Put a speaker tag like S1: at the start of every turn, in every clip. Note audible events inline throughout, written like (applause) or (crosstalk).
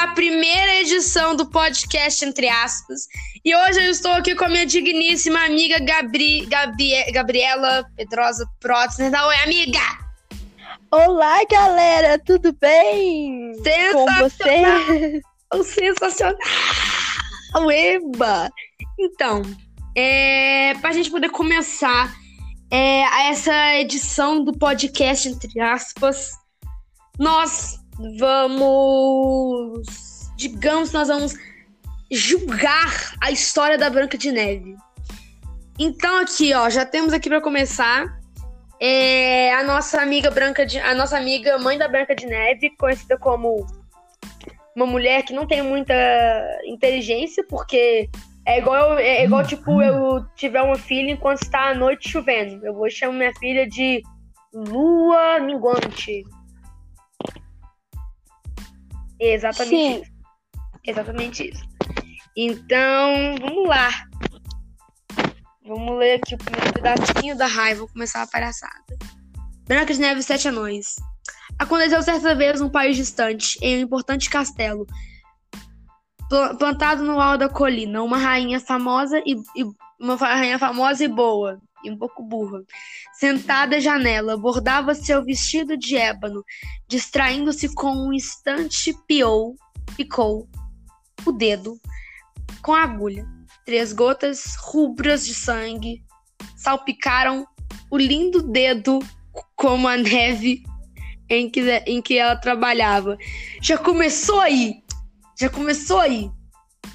S1: a primeira edição do podcast Entre Aspas. E hoje eu estou aqui com a minha digníssima amiga Gabri, Gabi, Gabriela Pedrosa Protzner. Oi, amiga!
S2: Olá, galera, tudo bem? Com você? (laughs)
S1: Sensacional! Eba! Então, é, para a gente poder começar é, essa edição do podcast, entre aspas, nós vamos. Digamos, nós vamos julgar a história da Branca de Neve. Então, aqui, ó, já temos aqui para começar é, a nossa amiga Branca de, a nossa amiga mãe da Branca de Neve, conhecida como uma mulher que não tem muita inteligência, porque é igual, é igual tipo, eu tiver uma filha enquanto está a noite chovendo. Eu vou chamar minha filha de Lua Minguante. Exatamente Sim. isso. Exatamente isso. Então, vamos lá. Vamos ler aqui o primeiro pedacinho da raiva. Vou começar a palhaçada. Branca de Neve e Sete Anões. Aconteceu certa vez num país distante, em um importante castelo, plantado no alto da colina, uma rainha famosa e, e, uma rainha famosa e boa, e um pouco burra, sentada à janela, bordava seu vestido de ébano, distraindo-se com um instante piou, picou o dedo com a agulha. Três gotas rubras de sangue salpicaram o lindo dedo como a neve em que, em que ela trabalhava. Já começou aí! Já começou aí!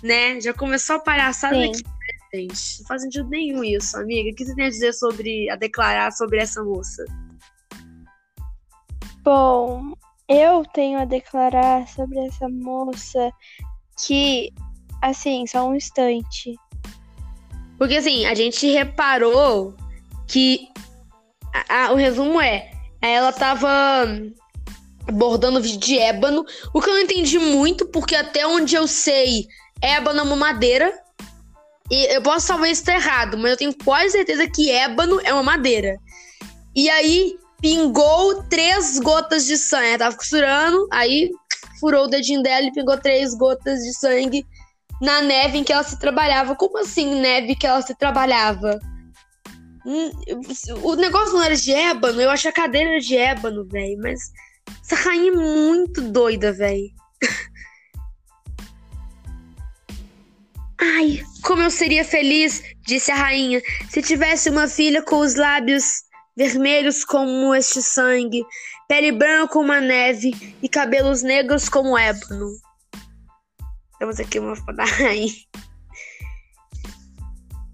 S1: Né? Já começou a palhaçada Sim. aqui. Gente, não faz sentido nenhum isso, amiga. O que você tem a dizer sobre a declarar sobre essa moça?
S2: Bom, eu tenho a declarar sobre essa moça que, assim, só um instante.
S1: Porque assim, a gente reparou que a, a, o resumo é ela tava bordando de ébano, o que eu não entendi muito, porque até onde eu sei, ébano é uma madeira. E eu posso talvez estar errado, mas eu tenho quase certeza que ébano é uma madeira. E aí pingou três gotas de sangue. Ela tava costurando, aí furou o dedinho dela e pingou três gotas de sangue na neve em que ela se trabalhava. Como assim, neve que ela se trabalhava? Hum, o negócio não era de ébano, eu acho a cadeira de ébano, velho. Mas essa rainha é muito doida, velho. (laughs) Ai, como eu seria feliz, disse a rainha, se tivesse uma filha com os lábios vermelhos como este sangue, pele branca como a neve e cabelos negros como ébano. Temos aqui uma foto da rainha.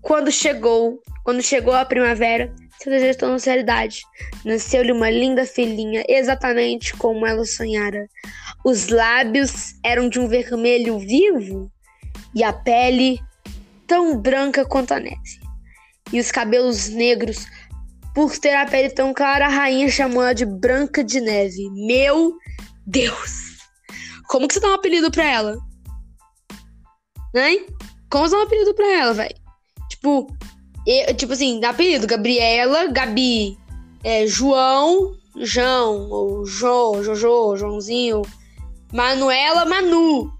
S1: Quando chegou, quando chegou a primavera, seu desejo tornou-se realidade. Nasceu-lhe uma linda filhinha, exatamente como ela sonhara. Os lábios eram de um vermelho vivo e a pele tão branca quanto a neve. E os cabelos negros, por ter a pele tão clara, a rainha chamou ela de Branca de Neve. Meu Deus! Como que você dá um apelido pra ela? Hein? Como você dá um apelido pra ela, velho? Tipo, eu, tipo assim, dá apelido. Gabriela, Gabi, é, João, João, ou Jô, Jojo, Joãozinho, Manuela, Manu.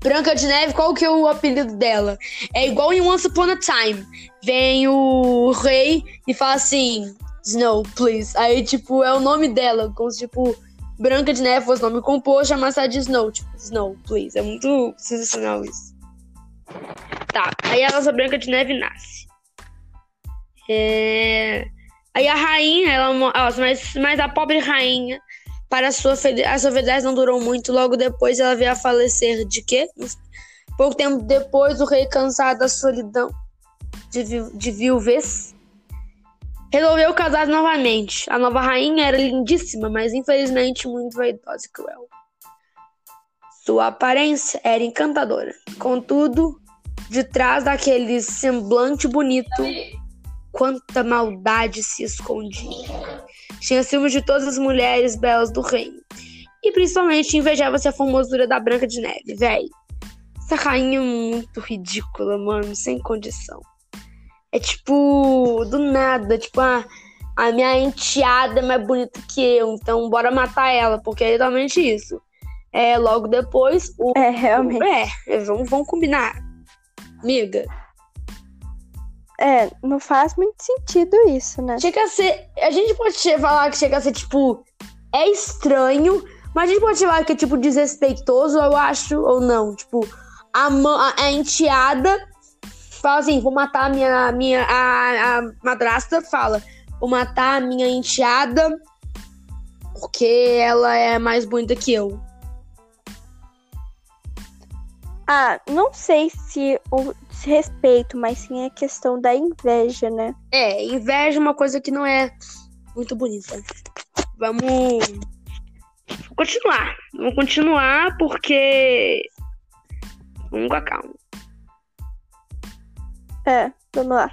S1: Branca de Neve, qual que é o apelido dela? É igual em Once Upon a Time. Vem o rei e fala assim, Snow, please. Aí, tipo, é o nome dela, como se, tipo, Branca de Neve fosse nome composto, chamasse de Snow, tipo, Snow, please. É muito sensacional isso. Tá, aí a nossa Branca de Neve nasce. É... Aí a rainha, ela, mas, mas a pobre rainha, para a sua, a sua felicidade não durou muito. Logo depois ela veio a falecer. De quê? Pouco tempo depois, o rei, cansado da solidão de, vi de viuvez, resolveu casar novamente. A nova rainha era lindíssima, mas infelizmente muito vaidosa e cruel. Sua aparência era encantadora. Contudo, de trás daquele semblante bonito, quanta maldade se escondia. Tinha ciúmes de todas as mulheres belas do reino. E principalmente invejava-se a formosura da Branca de Neve, véi. Essa rainha é muito ridícula, mano, sem condição. É tipo, do nada, tipo, a, a minha enteada é mais bonita que eu, então bora matar ela, porque é exatamente isso. É, logo depois, o.
S2: É, realmente.
S1: É, vamos, vamos combinar. Amiga.
S2: É, não faz muito sentido isso, né?
S1: Chega a ser. A gente pode falar que chega a ser, tipo. É estranho, mas a gente pode falar que é, tipo, desrespeitoso, eu acho, ou não. Tipo, a, a, a enteada fala assim: vou matar a minha. minha a, a madrasta fala: vou matar a minha enteada porque ela é mais bonita que eu.
S2: Ah, não sei se o desrespeito, mas sim a questão da inveja, né?
S1: É, inveja é uma coisa que não é muito bonita. Vamos continuar. Vamos continuar porque. Vamos com a calma.
S2: É, vamos lá.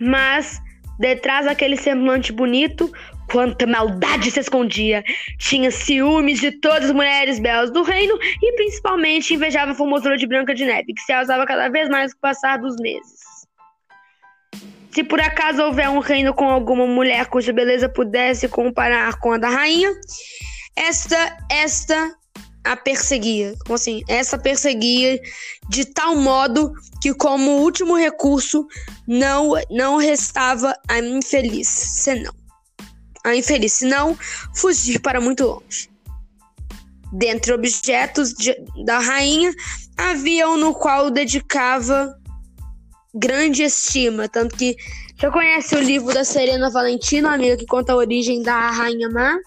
S1: Mas, detrás daquele semblante bonito, quanta maldade se escondia. Tinha ciúmes de todas as mulheres belas do reino e principalmente invejava a formosura de Branca de Neve, que se alçava cada vez mais com o passar dos meses. Se por acaso houver um reino com alguma mulher cuja beleza pudesse comparar com a da rainha, esta, esta a perseguia. Como assim? Essa perseguia de tal modo que, como último recurso, não, não restava a infeliz, senão a infeliz, senão fugir para muito longe. Dentre objetos de, da rainha, havia um no qual dedicava grande estima, tanto que já conhece o livro da Serena Valentino, amiga que conta a origem da rainha má?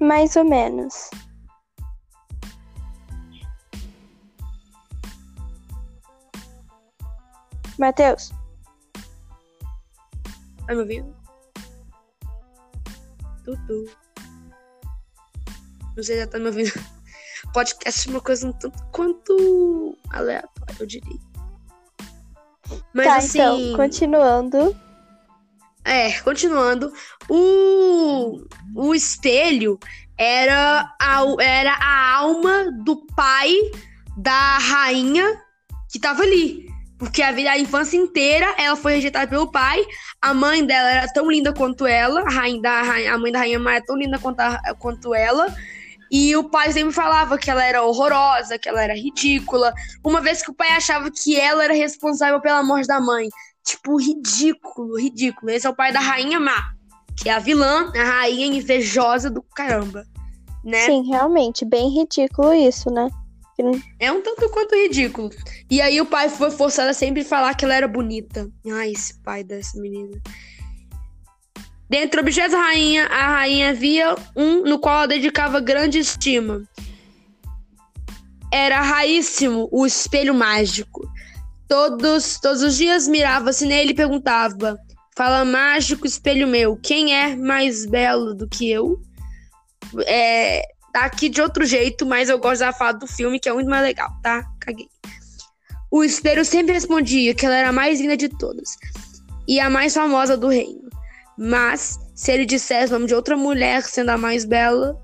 S2: Mais ou menos. Matheus.
S1: Tá me ouvindo? Tutu. Não sei se já tá me ouvindo. (laughs) Podcast é uma coisa um tanto quanto aleatória, eu diria.
S2: Mas tá, assim. Então, continuando.
S1: É, continuando. O, o espelho era a, era a alma do pai da rainha que tava ali. Porque a vida, a infância inteira, ela foi rejeitada pelo pai. A mãe dela era tão linda quanto ela. A, rainha da, a mãe da rainha Maia é tão linda quanto, a, quanto ela. E o pai sempre falava que ela era horrorosa, que ela era ridícula. Uma vez que o pai achava que ela era responsável pela morte da mãe. Tipo, ridículo, ridículo. Esse é o pai da rainha má, que é a vilã, a rainha invejosa do caramba, né?
S2: Sim, realmente, bem ridículo isso, né?
S1: É um tanto quanto ridículo. E aí o pai foi forçado a sempre falar que ela era bonita. Ai, esse pai dessa menina. Dentre objetos da rainha, a rainha via um no qual ela dedicava grande estima. Era raríssimo o espelho mágico. Todos, todos os dias mirava-se nele e perguntava: Fala mágico, espelho meu, quem é mais belo do que eu? É, tá aqui de outro jeito, mas eu gosto da fala do filme, que é muito mais legal, tá? Caguei. O espelho sempre respondia que ela era a mais linda de todas e a mais famosa do reino. Mas, se ele dissesse o nome de outra mulher sendo a mais bela,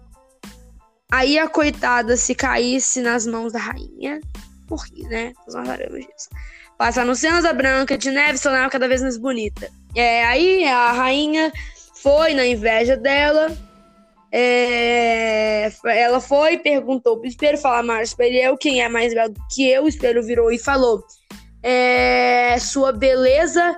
S1: aí a coitada se caísse nas mãos da rainha, morria, né? Nós sabemos disso. Cenas da Branca de Neve, se tornava cada vez mais bonita. É, aí a rainha foi na inveja dela é, ela foi e perguntou pro espelho, falar mais espelho, eu, quem é mais belo que eu? O espelho virou e falou: é, Sua beleza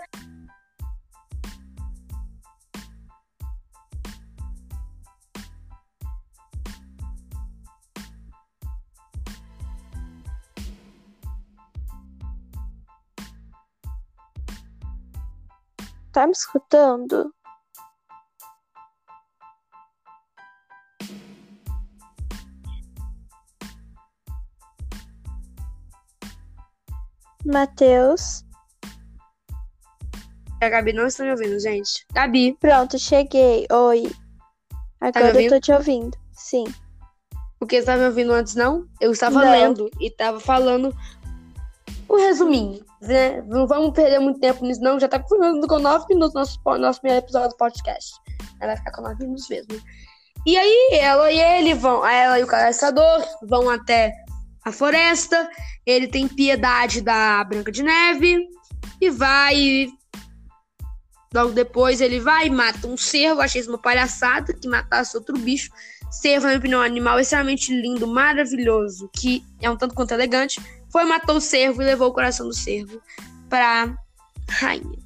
S2: Tá me escutando? Matheus.
S1: A Gabi não está me ouvindo, gente. Gabi.
S2: Pronto, cheguei. Oi. Tá Agora tá eu tô te ouvindo. Sim.
S1: Porque você estava me ouvindo antes, não? Eu estava não. lendo e estava falando um resuminho, né? Não vamos perder muito tempo nisso, não. Já tá falando com nove minutos nosso, nosso primeiro episódio do podcast. Ela vai ficar com nove minutos mesmo. E aí, ela e ele vão, ela e o caçador vão até a floresta, ele tem piedade da Branca de Neve e vai Logo depois ele vai e mata um cervo. Achei isso uma palhaçada que matasse outro bicho. Cervo, na minha opinião, é um animal extremamente lindo, maravilhoso, que é um tanto quanto elegante. Foi, matou o cervo e levou o coração do cervo pra rainha.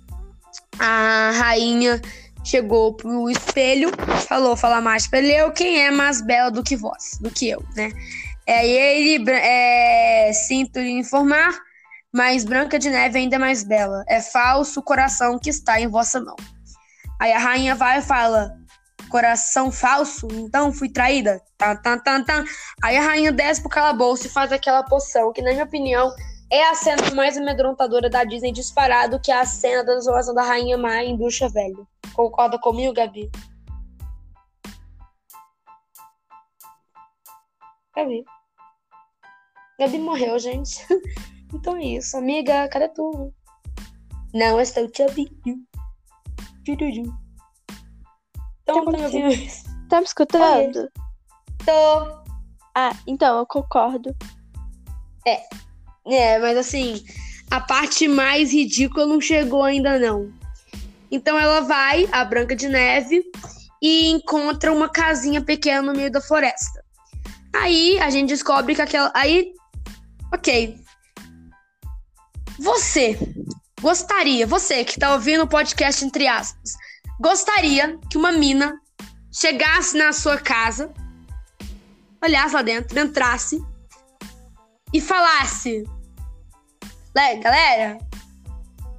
S1: A rainha chegou pro espelho, falou, fala mais pra ele, eu, quem é mais bela do que vós, do que eu, né? É, ele, é, sinto lhe informar, mas Branca de Neve ainda é mais bela. É falso o coração que está em vossa mão. Aí a rainha vai e fala, coração falso, então fui traída. Tá, tá, tá, tá. Aí a rainha desce pro calabouço e faz aquela poção, que na minha opinião é a cena mais amedrontadora da Disney disparado, que é a cena da transformação da Rainha Má em bruxa velha. Concorda comigo, Gabi? Gabi. Gabi morreu, gente. (laughs) então é isso. Amiga, cadê tu? Não estou te ouvindo. Então, tá me ouvindo?
S2: Tá me escutando?
S1: Tô.
S2: Ah, então eu concordo.
S1: É. É, mas assim, a parte mais ridícula não chegou ainda não. Então ela vai, a Branca de Neve, e encontra uma casinha pequena no meio da floresta. Aí a gente descobre que aquela. Aí. Ok. Você gostaria, você que tá ouvindo o podcast entre aspas, gostaria que uma mina chegasse na sua casa, olhasse lá dentro, entrasse e falasse: Galera,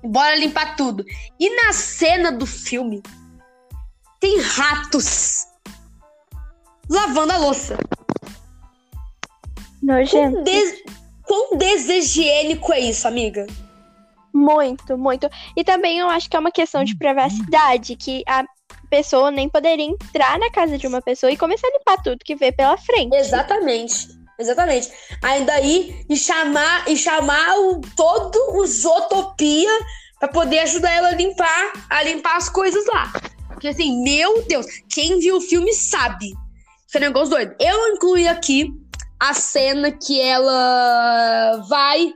S1: bora limpar tudo. E na cena do filme tem ratos lavando a louça.
S2: Nojento.
S1: Des... Quão deshigiênico é isso, amiga?
S2: Muito, muito. E também eu acho que é uma questão de privacidade, que a pessoa nem poderia entrar na casa de uma pessoa e começar a limpar tudo que vê pela frente.
S1: Exatamente. Exatamente. Ainda aí e chamar e chamar o todo o Zootopia para poder ajudar ela a limpar, a limpar as coisas lá. Porque assim, meu Deus, quem viu o filme sabe. Esse é um negócio doido. Eu incluí aqui a cena que ela vai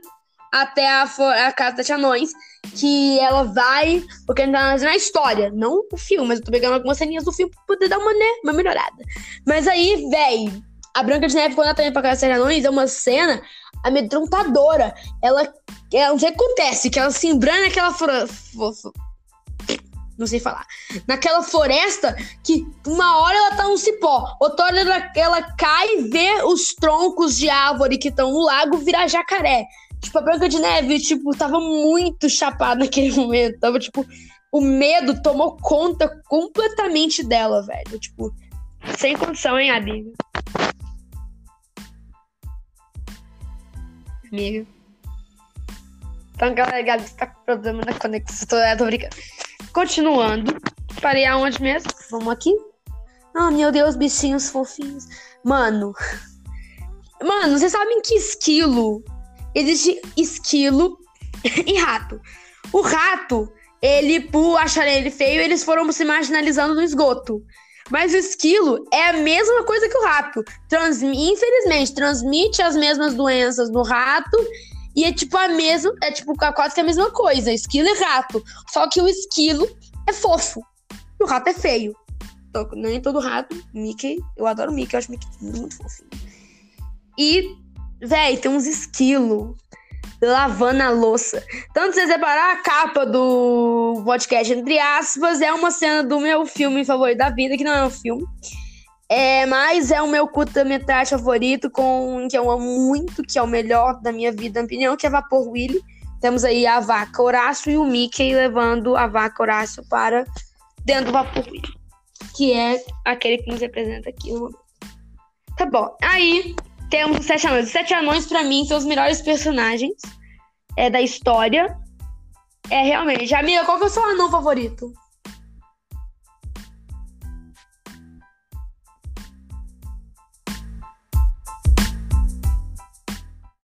S1: até a, a casa das anões, que ela vai, porque tá na história, não o filme, mas eu tô pegando algumas ceninhas do filme pra poder dar uma, né, uma melhorada. Mas aí, véi, a Branca de Neve, quando ela tá indo pra casa das anões, é uma cena amedrontadora. Ela, ela não sei o que acontece, que ela se embrana naquela não sei falar. Naquela floresta que uma hora ela tá no cipó, outra hora ela, cai e vê os troncos de árvore que estão no lago virar jacaré. Tipo, a Branca de Neve, tipo, tava muito chapada (laughs) naquele momento. Tava, tipo, o medo tomou conta completamente dela, velho. Tipo, sem condição, hein, amiga? Amiga. Então, galera, Gabi, você tá com problema na conexão. Tô, tô brincando. Continuando. Parei aonde mesmo? Vamos aqui. Oh, meu Deus, bichinhos fofinhos. Mano. (laughs) Mano, vocês sabem que esquilo. Existe esquilo (laughs) e rato. O rato, ele, por achar ele feio, eles foram se marginalizando no esgoto. Mas o esquilo é a mesma coisa que o rato. Transmi infelizmente, transmite as mesmas doenças no rato e é tipo a mesma, é tipo quase que a mesma coisa, esquilo e rato. Só que o esquilo é fofo e o rato é feio. Então, nem todo rato, Mickey, eu adoro Mickey, eu acho Mickey muito fofinho. E, véi, tem uns esquilos lavando a louça. Tanto você separar a capa do podcast, entre aspas, é uma cena do meu filme favorito da vida, que não é um filme. É, mas é o meu curta-metragem favorito, com que eu amo muito, que é o melhor da minha vida, na opinião, que é Vapor Willy. Temos aí a vaca Horácio e o Mickey levando a vaca Horácio para dentro do Vapor Willy, que é aquele que nos representa aqui no momento. Tá bom, aí temos os Sete Anões. Os Sete Anões, pra mim, são os melhores personagens é, da história. É, realmente. Amiga, qual que é o seu anão favorito?